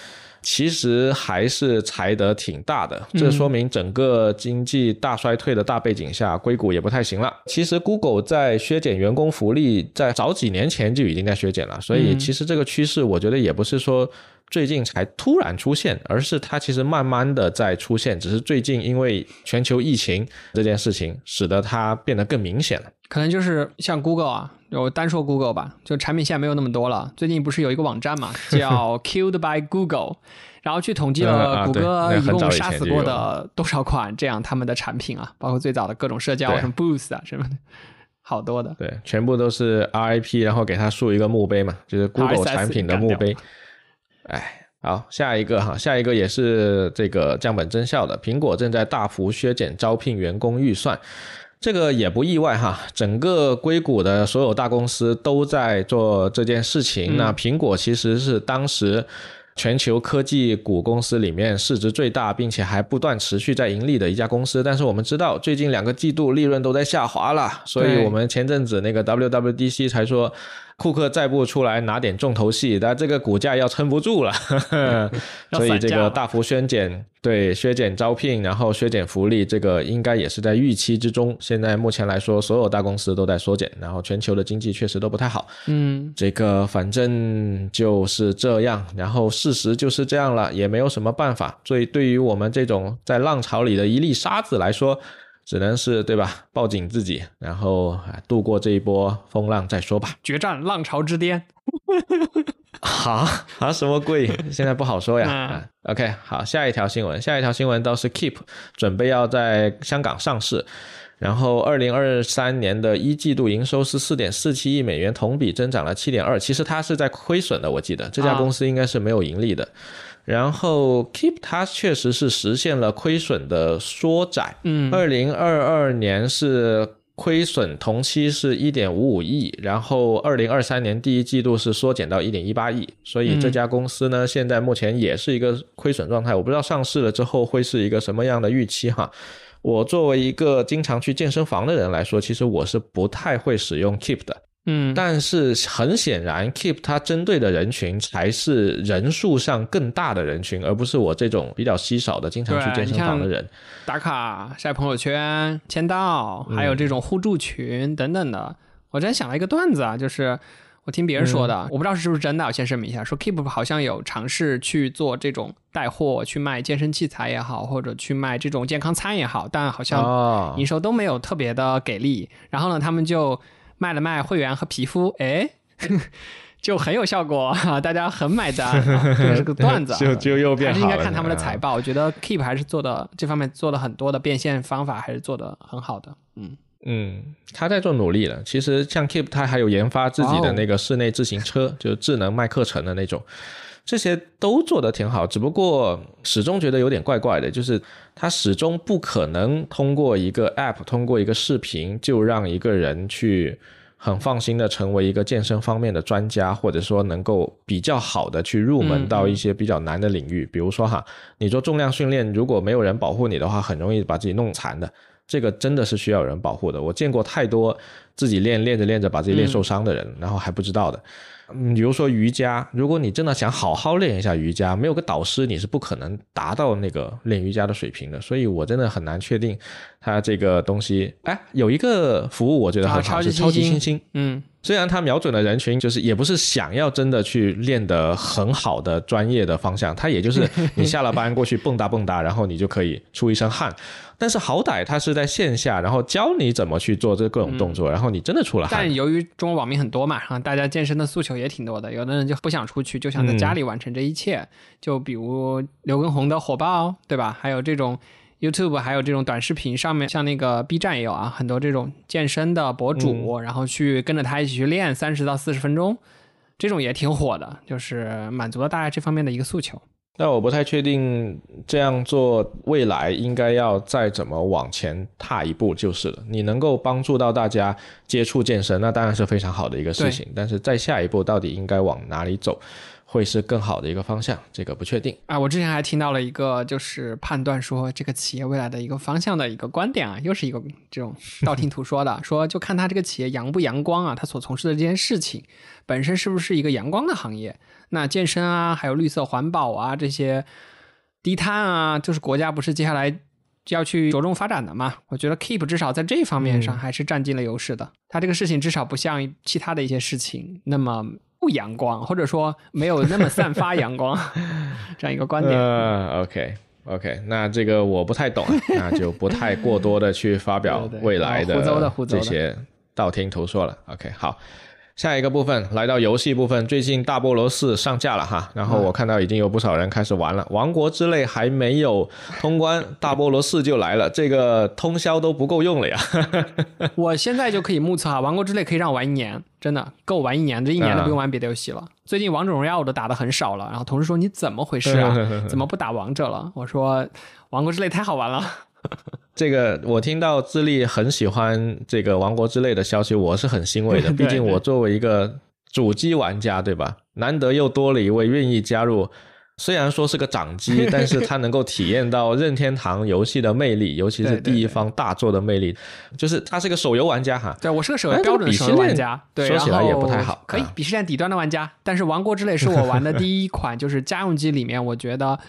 其实还是裁得挺大的，这说明整个经济大衰退的大背景下，硅谷也不太行了。其实 Google 在削减员工福利，在早几年前就已经在削减了，所以其实这个趋势，我觉得也不是说最近才突然出现，而是它其实慢慢的在出现，只是最近因为全球疫情这件事情，使得它变得更明显了。可能就是像 Google 啊，我单说 Google 吧，就产品线没有那么多了。最近不是有一个网站嘛，叫 Killed by Google，然后去统计了谷歌一共杀死过的 多少款这样他们的产品啊，包括最早的各种社交什么 Boost 啊什么的，好多的。对，全部都是 RIP，然后给他竖一个墓碑嘛，就是 Google 产品的墓碑。哎，好，下一个哈，下一个也是这个降本增效的，苹果正在大幅削减招聘员工预算。这个也不意外哈，整个硅谷的所有大公司都在做这件事情。那苹果其实是当时全球科技股公司里面市值最大，并且还不断持续在盈利的一家公司。但是我们知道，最近两个季度利润都在下滑了，所以我们前阵子那个 WWDC 才说。库克再不出来拿点重头戏，那这个股价要撑不住了，所以这个大幅削减，对削减招聘，然后削减福利，这个应该也是在预期之中。现在目前来说，所有大公司都在缩减，然后全球的经济确实都不太好。嗯，这个反正就是这样，然后事实就是这样了，也没有什么办法。所以对于我们这种在浪潮里的一粒沙子来说，只能是对吧？抱紧自己，然后度过这一波风浪再说吧。决战浪潮之巅，啊啊！什么鬼？现在不好说呀。OK，好，下一条新闻，下一条新闻倒是 Keep 准备要在香港上市，然后二零二三年的一季度营收是四点四七亿美元，同比增长了七点二。其实它是在亏损的，我记得这家公司应该是没有盈利的。然后 Keep 它确实是实现了亏损的缩窄，嗯，二零二二年是亏损，同期是一点五五亿，然后二零二三年第一季度是缩减到一点一八亿，所以这家公司呢，现在目前也是一个亏损状态，我不知道上市了之后会是一个什么样的预期哈。我作为一个经常去健身房的人来说，其实我是不太会使用 Keep 的。嗯，但是很显然，Keep 它针对的人群才是人数上更大的人群，而不是我这种比较稀少的经常去健身房的人。打卡、晒朋友圈、签到，还有这种互助群等等的。我之前想了一个段子啊，就是我听别人说的，我不知道是不是真的，我先声明一下，说 Keep 好像有尝试去做这种带货，去卖健身器材也好，或者去卖这种健康餐也好，但好像营收都没有特别的给力。然后呢，他们就。卖了卖会员和皮肤，哎，就很有效果，大家很买单，这是个段子。就就又变还是应该看他们的财报。我觉得 Keep 还是做的这方面做了很多的变现方法，还是做的很好的。嗯嗯，他在做努力了。其实像 Keep，他还有研发自己的那个室内自行车，就是智能卖课程的那种，这些都做得挺好。只不过始终觉得有点怪怪的，就是他始终不可能通过一个 App，通过一个视频就让一个人去。很放心的成为一个健身方面的专家，或者说能够比较好的去入门到一些比较难的领域，比如说哈，你做重量训练，如果没有人保护你的话，很容易把自己弄残的。这个真的是需要有人保护的。我见过太多自己练练着练着把自己练受伤的人，然后还不知道的。嗯，比如说瑜伽，如果你真的想好好练一下瑜伽，没有个导师，你是不可能达到那个练瑜伽的水平的。所以我真的很难确定它这个东西。哎，有一个服务我觉得很好，是超级星星。嗯，虽然它瞄准的人群就是也不是想要真的去练得很好的专业的方向，它也就是你下了班过去蹦跶蹦跶，然后你就可以出一身汗。但是好歹他是在线下，然后教你怎么去做这各种动作，然后你真的出了汗。但由于中国网民很多嘛，哈，大家健身的诉求也挺多的，有的人就不想出去，就想在家里完成这一切。就比如刘畊宏的火爆，对吧？还有这种 YouTube，还有这种短视频上面，像那个 B 站也有啊，很多这种健身的博主，然后去跟着他一起去练三十到四十分钟，这种也挺火的，就是满足了大家这方面的一个诉求。但我不太确定这样做未来应该要再怎么往前踏一步就是了。你能够帮助到大家接触健身，那当然是非常好的一个事情。但是在下一步到底应该往哪里走，会是更好的一个方向，这个不确定。啊，我之前还听到了一个就是判断说这个企业未来的一个方向的一个观点啊，又是一个这种道听途说的，说就看他这个企业阳不阳光啊，他所从事的这件事情本身是不是一个阳光的行业。那健身啊，还有绿色环保啊，这些低碳啊，就是国家不是接下来要去着重发展的嘛？我觉得 Keep 至少在这方面上还是占尽了优势的。他这个事情至少不像其他的一些事情那么不阳光，或者说没有那么散发阳光 这样一个观点。呃，OK OK，那这个我不太懂，那就不太过多的去发表未来的这些。道听途说了。OK，好。下一个部分来到游戏部分，最近大菠萝四上架了哈，然后我看到已经有不少人开始玩了。王国之泪还没有通关，大菠萝四就来了，这个通宵都不够用了呀。我现在就可以目测啊，王国之泪可以让我玩一年，真的够玩一年，这一年都不用玩别的游戏了。最近王者荣耀我都打的很少了，然后同事说你怎么回事啊？怎么不打王者了？我说王国之泪太好玩了。这个我听到智利很喜欢这个《王国之泪》的消息，我是很欣慰的。毕竟我作为一个主机玩家，对吧？难得又多了一位愿意加入，虽然说是个掌机，但是他能够体验到任天堂游戏的魅力，尤其是第一方大作的魅力。就是他是个手游玩家哈。对我是个手游标准手游玩家，对说起来也不太好。可以鄙视链底端的玩家，但是《王国之泪》是我玩的第一款，就是家用机里面，我觉得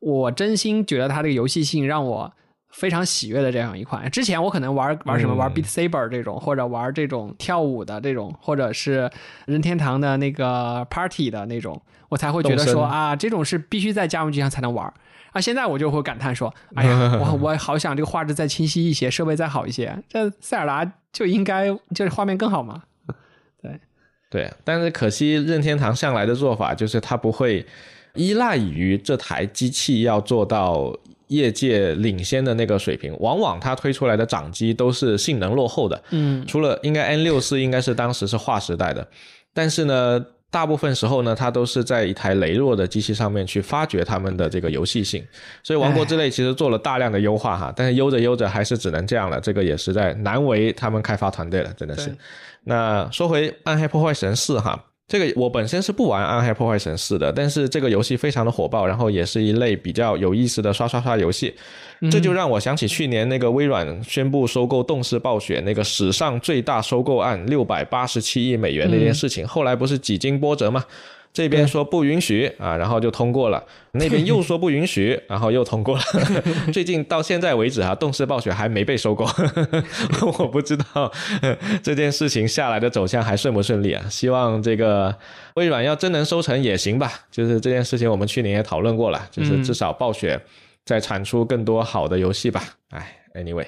我真心觉得它这个游戏性让我。非常喜悦的这样一款，之前我可能玩玩什么玩 Beat Saber 这种，或者玩这种跳舞的这种，或者是任天堂的那个 Party 的那种，我才会觉得说啊，这种是必须在家用机上才能玩。啊，现在我就会感叹说，哎呀，我我好想这个画质再清晰一些，设备再好一些，这塞尔达就应该就是画面更好嘛。对对，但是可惜任天堂向来的做法就是它不会依赖于这台机器要做到。业界领先的那个水平，往往它推出来的掌机都是性能落后的。嗯，除了应该 N 六四应该是当时是划时代的，但是呢，大部分时候呢，它都是在一台羸弱的机器上面去发掘他们的这个游戏性。所以《王国之泪》其实做了大量的优化哈，但是悠着悠着还是只能这样了，这个也实在难为他们开发团队了，真的是。那说回《暗黑破坏神四》哈。这个我本身是不玩《暗黑破坏神四》的，但是这个游戏非常的火爆，然后也是一类比较有意思的刷刷刷游戏，这就让我想起去年那个微软宣布收购动视暴雪那个史上最大收购案六百八十七亿美元那件事情，后来不是几经波折吗？这边说不允许啊，然后就通过了；那边又说不允许，然后又通过了。最近到现在为止啊，动视暴雪还没被收购，我不知道这件事情下来的走向还顺不顺利啊。希望这个微软要真能收成也行吧。就是这件事情，我们去年也讨论过了，就是至少暴雪在产出更多好的游戏吧。哎，anyway。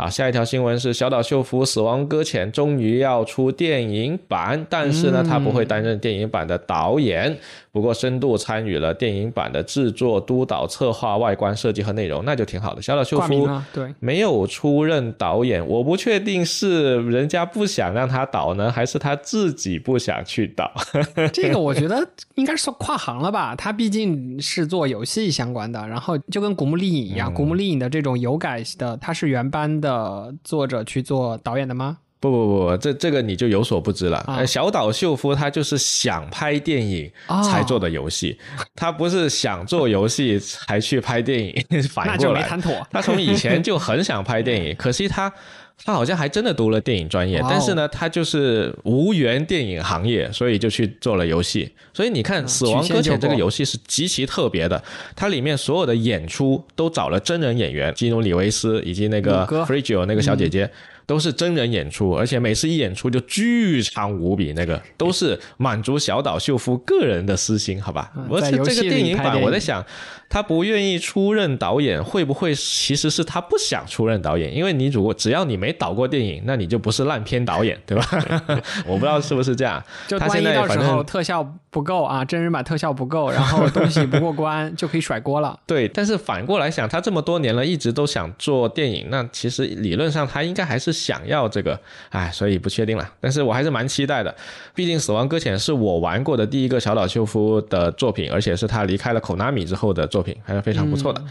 好，下一条新闻是小岛秀夫《死亡搁浅》终于要出电影版，但是呢，他不会担任电影版的导演。不过深度参与了电影版的制作、督导、策划、外观设计和内容，那就挺好的。小岛秀夫对没有出任导演，我不确定是人家不想让他导呢，还是他自己不想去导。这个我觉得应该是算跨行了吧？他毕竟是做游戏相关的，然后就跟古墓丽影一样，古墓丽影的这种有改的，他是原班的作者去做导演的吗？不不不，这这个你就有所不知了。小岛秀夫他就是想拍电影才做的游戏，他不是想做游戏才去拍电影。反过来，他从以前就很想拍电影，可惜他他好像还真的读了电影专业，但是呢，他就是无缘电影行业，所以就去做了游戏。所以你看，《死亡搁浅》这个游戏是极其特别的，它里面所有的演出都找了真人演员，基努里维斯以及那个那个小姐姐。都是真人演出，而且每次一演出就巨长无比，那个都是满足小岛秀夫个人的私心，好吧？而且这个电影版，我在想。他不愿意出任导演，会不会其实是他不想出任导演？因为你如果只要你没导过电影，那你就不是烂片导演，对吧？我不知道是不是这样。就万一到时候特效不够啊，真人版特效不够，然后东西不过关，就可以甩锅了。对，但是反过来想，他这么多年了，一直都想做电影，那其实理论上他应该还是想要这个，哎，所以不确定了。但是我还是蛮期待的，毕竟《死亡搁浅》是我玩过的第一个小岛秀夫的作品，而且是他离开了 Konami 之后的。作品还是非常不错的，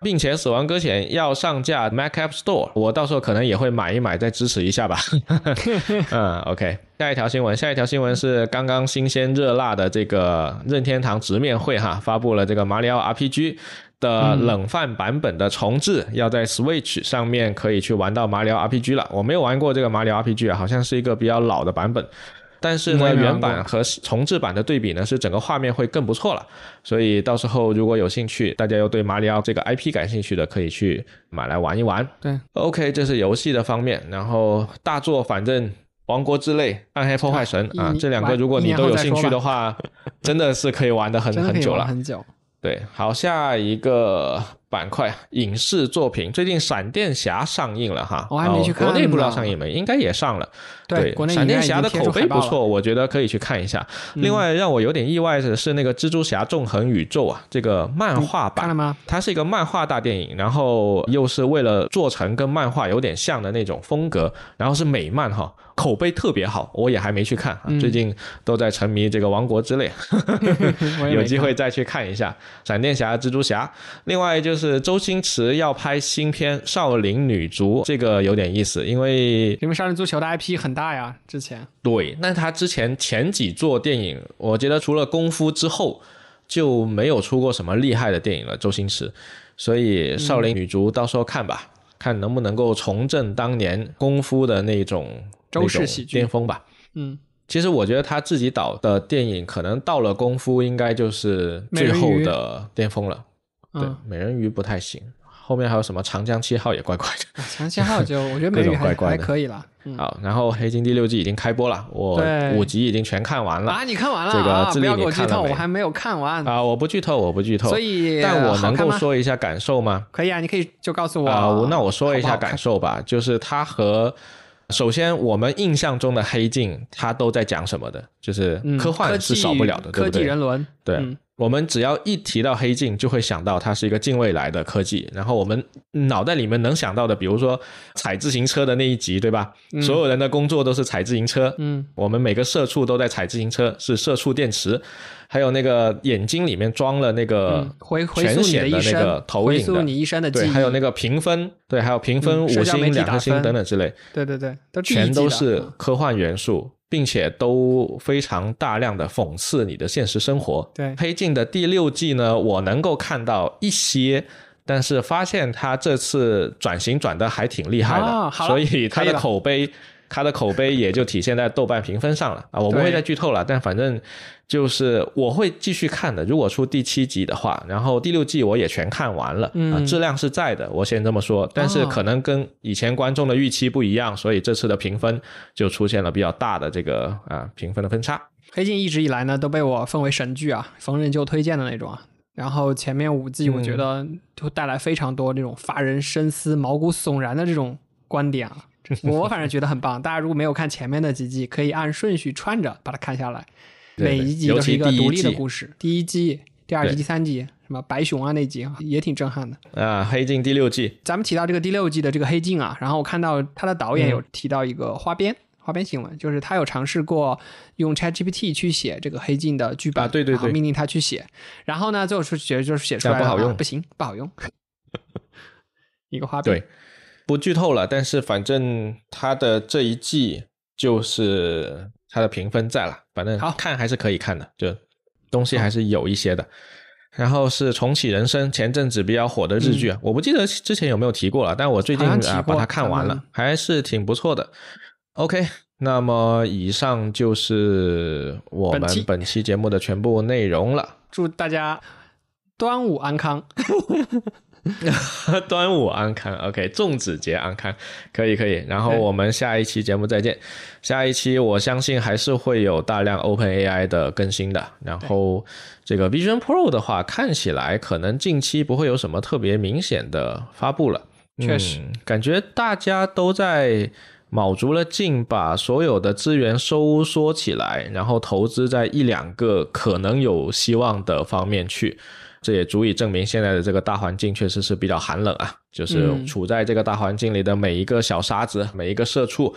并且《死亡搁浅》要上架 Mac App Store，我到时候可能也会买一买，再支持一下吧。嗯，OK，下一条新闻，下一条新闻是刚刚新鲜热辣的这个任天堂直面会哈，发布了这个马里奥 RPG 的冷饭版本的重置，要在 Switch 上面可以去玩到马里奥 RPG 了。我没有玩过这个马里奥 RPG 啊，好像是一个比较老的版本。但是呢，原版和重置版的对比呢，是整个画面会更不错了。所以到时候如果有兴趣，大家又对马里奥这个 IP 感兴趣的，可以去买来玩一玩。对，OK，这是游戏的方面。然后大作，反正《王国之泪》《暗黑破坏神》啊，这两个如果你都有兴趣的话，真的是可以玩 的很很久了。很久。对，好，下一个。板块影视作品，最近闪电侠上映了哈，我还没去看国内不知道上映没，应该也上了。对，国内闪电侠的口碑不错，我觉得可以去看一下。另外让我有点意外的是，那个蜘蛛侠纵横宇宙啊，这个漫画版看了吗？它是一个漫画大电影，然后又是为了做成跟漫画有点像的那种风格，然后是美漫哈。口碑特别好，我也还没去看啊。最近都在沉迷这个《王国之泪》，有机会再去看一下《闪电侠》《蜘蛛侠》。另外就是周星驰要拍新片《少林女足》，这个有点意思，因为因为少林足球的 IP 很大呀。之前对，那他之前前几座电影，我觉得除了功夫之后就没有出过什么厉害的电影了。周星驰，所以《少林女足》到时候看吧，看能不能够重振当年功夫的那种。周氏喜剧巅峰吧，嗯，其实我觉得他自己导的电影，可能到了功夫，应该就是最后的巅峰了。对，美人鱼不太行，后面还有什么长江七号也怪怪的。长江七号就 我觉得美人鱼还还可以了。好，然后黑金第六季已经开播了，我五集已经全看完了啊！你看完了？这个不要给我剧透，我还没有看完啊！我不剧透，我不剧透。所以，但我能够说一下感受吗？可以啊，你可以就告诉我啊。那我说一下感受吧，就是它和。首先，我们印象中的黑镜，它都在讲什么的？就是科幻是少不了的，科技人伦。对，我们只要一提到黑镜，就会想到它是一个近未来的科技。然后我们脑袋里面能想到的，比如说踩自行车的那一集，对吧？所有人的工作都是踩自行车。嗯，我们每个社畜都在踩自行车，是社畜电池。还有那个眼睛里面装了那个全显的那个投影的，你一生的对，还有那个评分，对，还有评分五星、两颗星等等之类，对对对，全都是科幻元素，并且都非常大量的讽刺你的现实生活。对，黑镜的第六季呢，我能够看到一些，但是发现他这次转型转的还挺厉害的，所以他的口碑。它的口碑也就体现在豆瓣评分上了啊！我不会再剧透了，但反正就是我会继续看的。如果出第七集的话，然后第六季我也全看完了啊，质量是在的，我先这么说。但是可能跟以前观众的预期不一样，所以这次的评分就出现了比较大的这个啊评分的分差。黑镜一直以来呢都被我奉为神剧啊，逢人就推荐的那种啊。然后前面五季我觉得就带来非常多这种发人深思、毛骨悚然的这种观点啊。我反正觉得很棒，大家如果没有看前面的几季，可以按顺序串着把它看下来。每一集都是一个独立的故事。第一季、第二季、第三季，什么白熊啊那集也挺震撼的。啊，黑镜第六季，咱们提到这个第六季的这个黑镜啊，然后我看到他的导演有提到一个花边花边新闻，就是他有尝试过用 ChatGPT 去写这个黑镜的剧本，对对对，命令他去写，然后呢，最后是觉得就是写出来不好用，不行，不好用。一个花边。对。不剧透了，但是反正它的这一季就是它的评分在了，反正好看还是可以看的，就东西还是有一些的。然后是重启人生，前阵子比较火的日剧，我不记得之前有没有提过了，但我最近啊把它看完了，还是挺不错的。OK，那么以上就是我们本期节目的全部内容了。祝大家端午安康。端午安康，OK，粽子节安康，可以可以。然后我们下一期节目再见。下一期我相信还是会有大量 Open AI 的更新的。然后这个 Vision Pro 的话，看起来可能近期不会有什么特别明显的发布了。确实，感觉大家都在卯足了劲，把所有的资源收缩起来，然后投资在一两个可能有希望的方面去。这也足以证明现在的这个大环境确实是比较寒冷啊！就是处在这个大环境里的每一个小沙子、每一个社畜，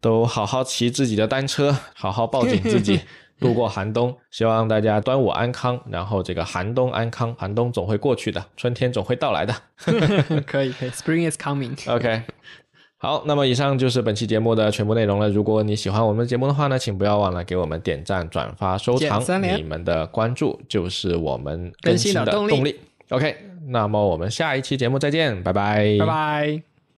都好好骑自己的单车，好好抱紧自己，度过寒冬。希望大家端午安康，然后这个寒冬安康，寒冬总会过去的，春天总会到来的。可以，可以，Spring is coming。OK。好，那么以上就是本期节目的全部内容了。如果你喜欢我们的节目的话呢，请不要忘了给我们点赞、转发、收藏。你们的关注就是我们更新的动力。OK，那么我们下一期节目再见，拜拜，拜拜。